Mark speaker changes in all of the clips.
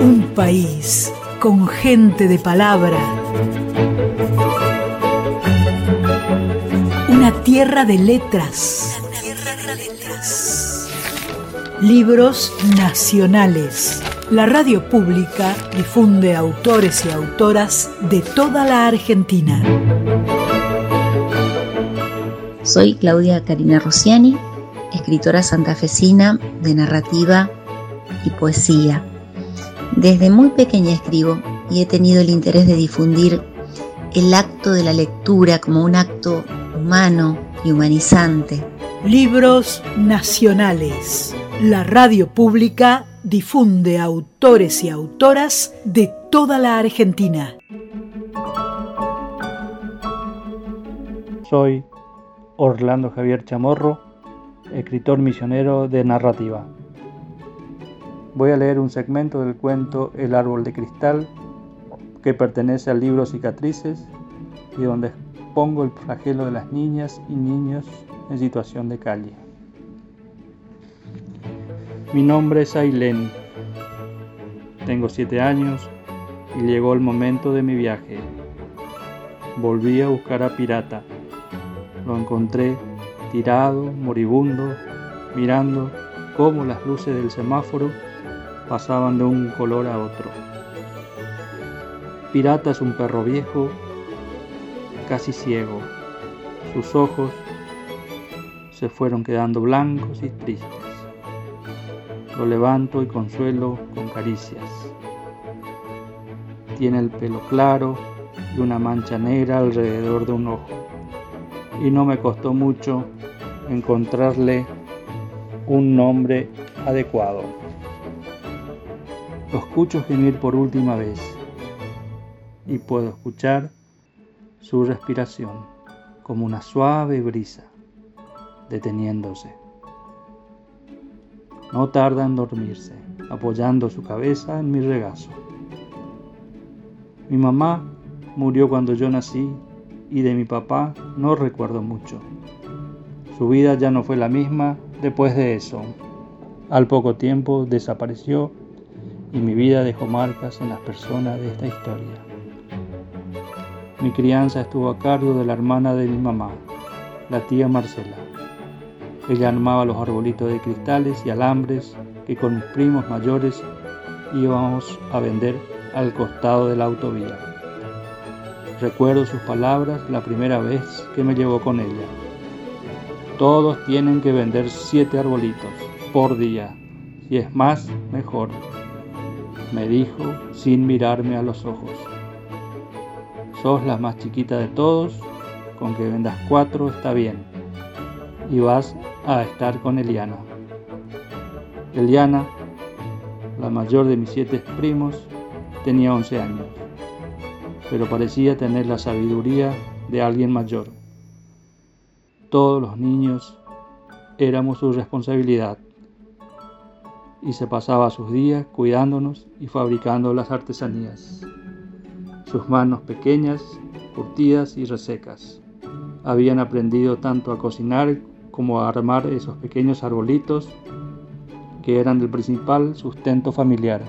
Speaker 1: Un país con gente de palabra. Una tierra de letras. Libros nacionales. La radio pública difunde autores y autoras de toda la Argentina.
Speaker 2: Soy Claudia Karina Rossiani, escritora santafesina de narrativa y poesía. Desde muy pequeña escribo y he tenido el interés de difundir el acto de la lectura como un acto humano y humanizante.
Speaker 1: Libros nacionales. La radio pública difunde autores y autoras de toda la Argentina.
Speaker 3: Soy Orlando Javier Chamorro, escritor misionero de narrativa. Voy a leer un segmento del cuento El árbol de cristal, que pertenece al libro Cicatrices y donde expongo el flagelo de las niñas y niños en situación de calle. Mi nombre es Ailén. Tengo siete años y llegó el momento de mi viaje. Volví a buscar a Pirata. Lo encontré tirado, moribundo, mirando cómo las luces del semáforo pasaban de un color a otro. Pirata es un perro viejo, casi ciego. Sus ojos se fueron quedando blancos y tristes. Lo levanto y consuelo con caricias. Tiene el pelo claro y una mancha negra alrededor de un ojo. Y no me costó mucho encontrarle un nombre adecuado. Lo escucho gemir por última vez y puedo escuchar su respiración como una suave brisa deteniéndose. No tarda en dormirse, apoyando su cabeza en mi regazo. Mi mamá murió cuando yo nací y de mi papá no recuerdo mucho. Su vida ya no fue la misma después de eso. Al poco tiempo desapareció y mi vida dejó marcas en las personas de esta historia. Mi crianza estuvo a cargo de la hermana de mi mamá, la tía Marcela. Ella armaba los arbolitos de cristales y alambres que con mis primos mayores íbamos a vender al costado de la autovía. Recuerdo sus palabras la primera vez que me llevó con ella. Todos tienen que vender siete arbolitos por día. Si es más, mejor, me dijo sin mirarme a los ojos. Sos la más chiquita de todos, con que vendas cuatro está bien. Y vas a estar con Eliana. Eliana, la mayor de mis siete primos, tenía 11 años, pero parecía tener la sabiduría de alguien mayor. Todos los niños éramos su responsabilidad y se pasaba sus días cuidándonos y fabricando las artesanías. Sus manos pequeñas, curtidas y resecas, habían aprendido tanto a cocinar como a armar esos pequeños arbolitos que eran el principal sustento familiar.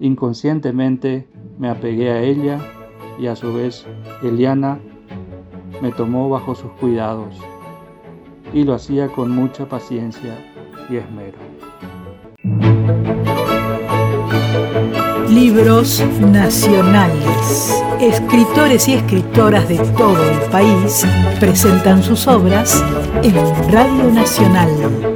Speaker 3: Inconscientemente me apegué a ella y a su vez Eliana me tomó bajo sus cuidados y lo hacía con mucha paciencia y esmero.
Speaker 1: Libros nacionales. Escritores y escritoras de todo el país presentan sus obras en Radio Nacional.